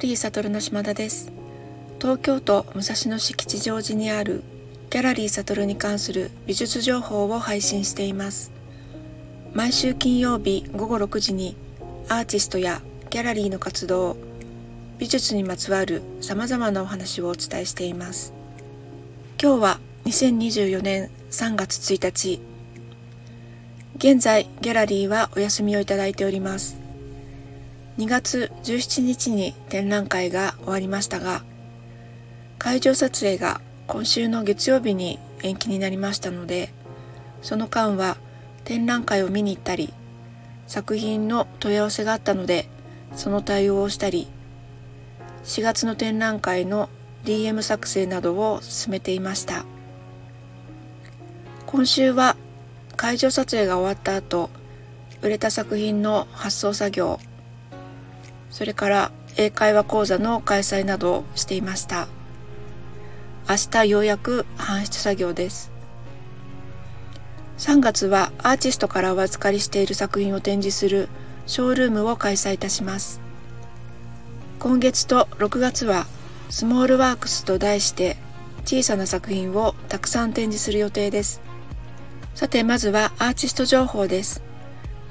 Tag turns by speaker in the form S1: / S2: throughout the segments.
S1: リー悟の島田です。東京都武蔵野市吉祥寺にあるギャラリー悟に関する美術情報を配信しています。毎週金曜日午後6時にアーティストやギャラリーの活動美術にまつわる様々なお話をお伝えしています。今日は2024年3月1日。現在ギャラリーはお休みをいただいております。2月17日に展覧会が終わりましたが会場撮影が今週の月曜日に延期になりましたのでその間は展覧会を見に行ったり作品の問い合わせがあったのでその対応をしたり4月の展覧会の DM 作成などを進めていました。今週は会場撮影が終わった後売れた作品の発送作業それから英会話講座の開催などをしていました。明日ようやく搬出作業です。3月はアーティストからお預かりしている作品を展示するショールームを開催いたします。今月と6月はスモールワークスと題して小さな作品をたくさん展示する予定です。さてまずはアーティスト情報です。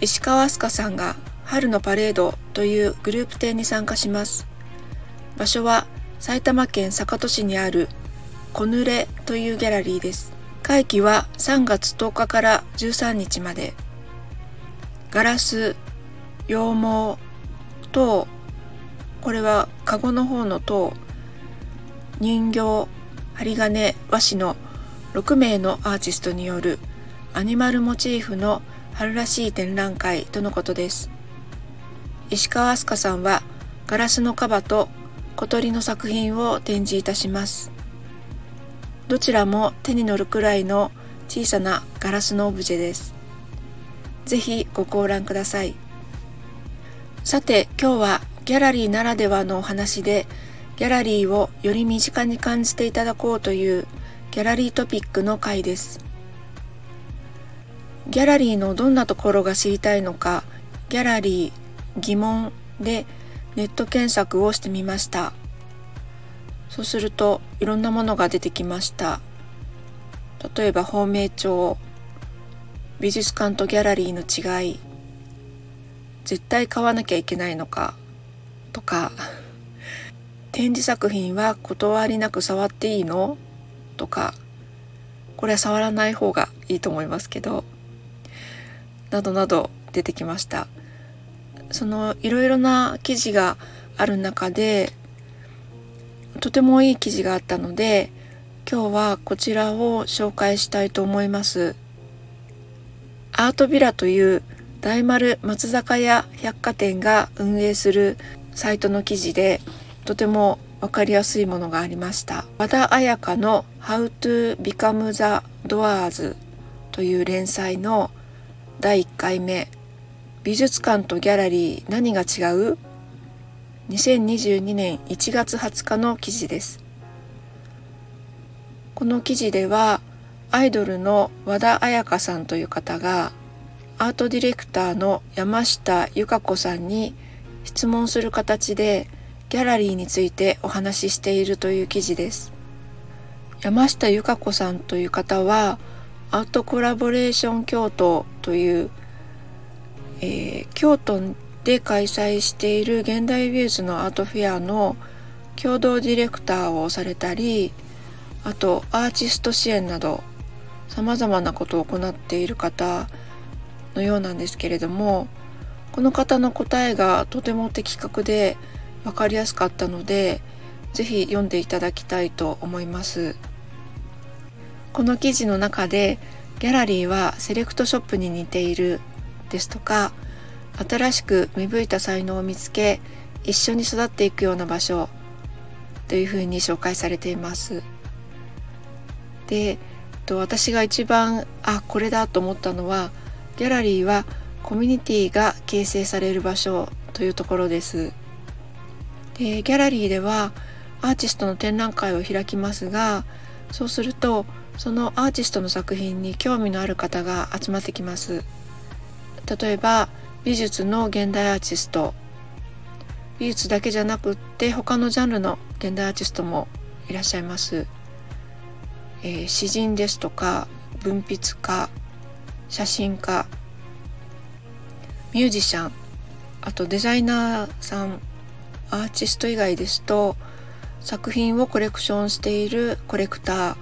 S1: 石川飛鳥さんが春のパレードというグループ展に参加します。場所は埼玉県坂戸市にあるコヌレというギャラリーです。会期は3月10日から13日まで。ガラス羊毛等これはカゴの方の塔。人形針金和紙の6名のアーティストによるアニマルモチーフの春らしい展覧会とのことです。石川飛鳥さんはガラスのカバと小鳥の作品を展示いたしますどちらも手に乗るくらいの小さなガラスのオブジェです。ぜひご観覧ください。さて今日はギャラリーならではのお話でギャラリーをより身近に感じていただこうというギャラリートピックの回です。ギャラリーのどんなところが知りたいのかギャラリー疑問でネット検索をしてみました。そうするといろんなものが出てきました。例えば芳名帳美術館とギャラリーの違い絶対買わなきゃいけないのかとか展示作品は断りなく触っていいの？とかこれは触らない方がいいと思いますけどなどなど出てきました。そのいろいろな記事がある中でとてもいい記事があったので今日はこちらを紹介したいと思います。アートビラという大丸松坂屋百貨店が運営するサイトの記事でとても分かりやすいものがありました。和田彩香の How to Become the Doors という連載の第1回目美術館とギャラリー何が違う？2022年1月20日の記事です。この記事ではアイドルの和田彩香さんという方がアートディレクターの山下由香子さんに質問する形でギャラリーについてお話ししているという記事です。山下由香子さんという方はアートコラボレーション京都という、えー、京都で開催している現代美術のアートフェアの共同ディレクターをされたりあとアーティスト支援などさまざまなことを行っている方のようなんですけれどもこの方の答えがとても的確で分かりやすかったので是非読んでいただきたいと思います。この記事の中でギャラリーはセレクトショップに似ているですとか新しく芽吹いた才能を見つけ一緒に育っていくような場所というふうに紹介されています。で私が一番あこれだと思ったのはギャラリーはコミュニティが形成される場所というところです。でギャラリーではアーティストの展覧会を開きますがそうするとそのアーティストの作品に興味のある方が集まってきます。例えば美術の現代アーティスト。美術だけじゃなくって他のジャンルの現代アーティストもいらっしゃいます、えー、詩人ですとか文筆家写真家ミュージシャンあとデザイナーさんアーティスト以外ですと作品をコレクションしているコレクター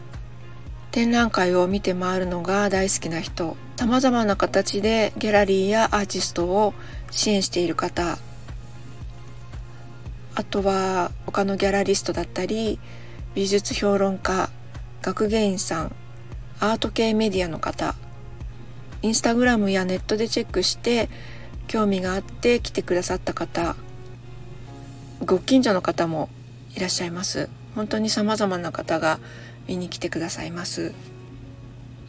S1: 展覧会を見て回るのが大好きな人。様々な形でギャラリーやアーティストを支援している方。あとは他のギャラリストだったり美術評論家学芸員さんアート系メディアの方。インスタグラムやネットでチェックして興味があって来てくださった方。ご近所の方もいらっしゃいます。本当に様々な方が見に来てくださいます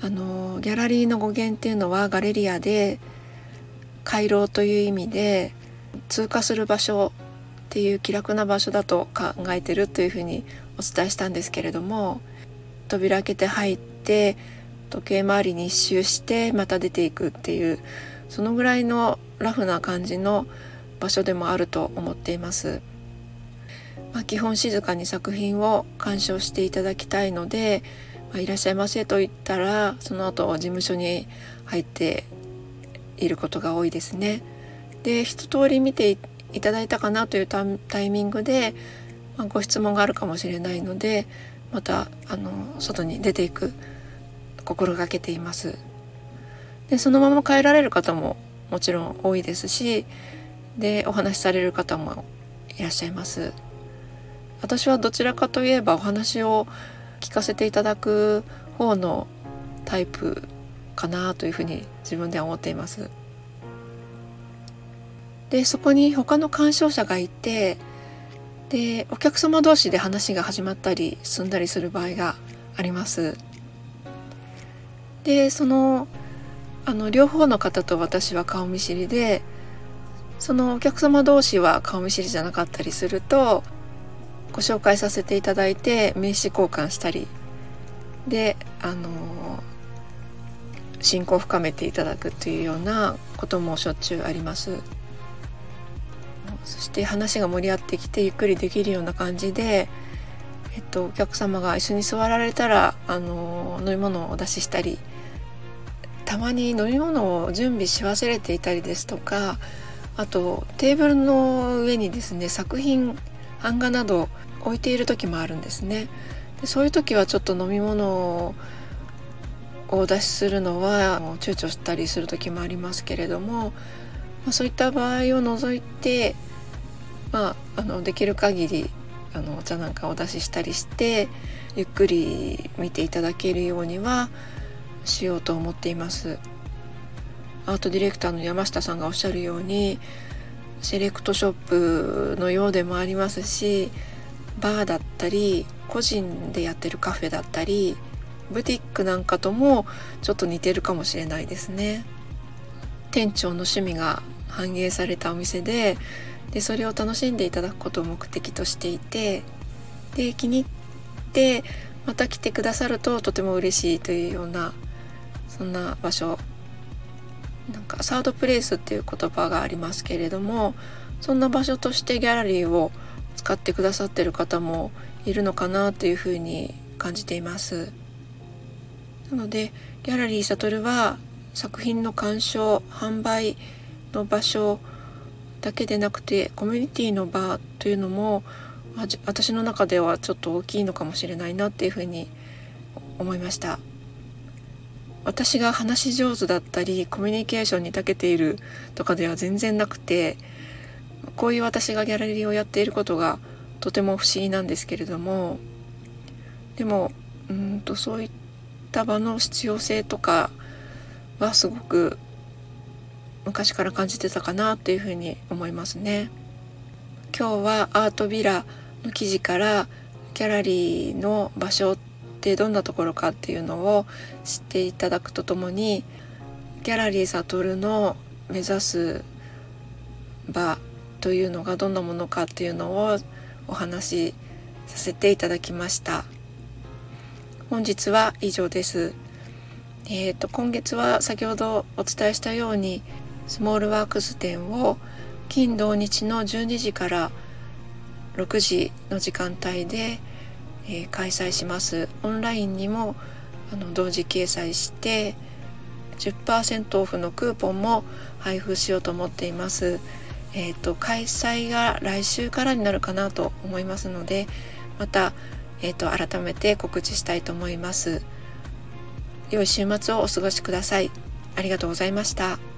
S1: あのギャラリーの語源っていうのはガレリアで回廊という意味で通過する場所っていう気楽な場所だと考えてるというふうにお伝えしたんですけれども扉開けて入って時計回りに一周してまた出ていくっていうそのぐらいのラフな感じの場所でもあると思っています。まあ、基本静かに作品を鑑賞していただきたいので「まあ、いらっしゃいませ」と言ったらその後事務所に入っていることが多いですね。で一通り見ていただいたかなというタイミングで、まあ、ご質問があるかもしれないのでまたあの外に出ていく心がけています。でそのまま帰られる方ももちろん多いですしでお話しされる方もいらっしゃいます。私はどちらかといえばお話を聞かせていただく方のタイプかなというふうに自分では思っています。でそこに他の鑑賞者がいてでお客様同士で話が始まったり進んだりする場合があります。でそのあの両方の方と私は顔見知りでそのお客様同士は顔見知りじゃなかったりするとご紹介させていただいて名刺交換したり。であの親交を深めていただくというようなこともしょっちゅうあります。そして話が盛り合ってきてゆっくりできるような感じで、えっと、お客様が椅子に座られたらあの飲み物をお出ししたりたまに飲み物を準備し忘れていたりですとかあとテーブルの上にですね作品版画など置いている時もあるんですねでそういう時はちょっと飲み物をお出しするのは躊躇したりする時もありますけれども、まあ、そういった場合を除いて、まあ、あのできる限りあのお茶なんかお出ししたりしてゆっくり見ていただけるようにはしようと思っています。アートディレクターの山下さんがおっしゃるようにセレクトショップのようでもありますしバーだったり個人でやってるカフェだったりブティックなんかともちょっと似てるかもしれないですね。店長の趣味が反映されたお店ででそれを楽しんでいただくことを目的としていてで気に入ってまた来てくださるととても嬉しいというようなそんな場所なんかサードプレイスっていう言葉がありますけれどもそんな場所としてギャラリーを使ってくださってる方もいるのかなというふうに感じていますなのでギャラリーサトルは作品の鑑賞販売の場所だけでなくてコミュニティの場というのも私の中ではちょっと大きいのかもしれないなっていうふうに思いました。私が話し上手だったりコミュニケーションに長けているとかでは全然なくてこういう私がギャラリーをやっていることがとても不思議なんですけれどもでもうんとそういった場の必要性とかはすごく昔から感じてたかなっていうふうに思いますね。今日はアートビラの記事からギャラリーの場所ってどんなところかっていうのを知っていただくとともにギャラリーサトルの目指す場というのがどんなものかっていうのをお話しさせていただきました。本日は以上です。えーと、今月は先ほどお伝えしたようにスモールワークス展を金土日の12時から6時の時間帯で、えー、開催します。オンラインにもあの同時掲載して10%オフのクーポンも配布しようと思っています。えーと、開催が来週からになるかなと思いますのでまた、えーと改めて告知したいと思います。良い週末をお過ごしください。ありがとうございました。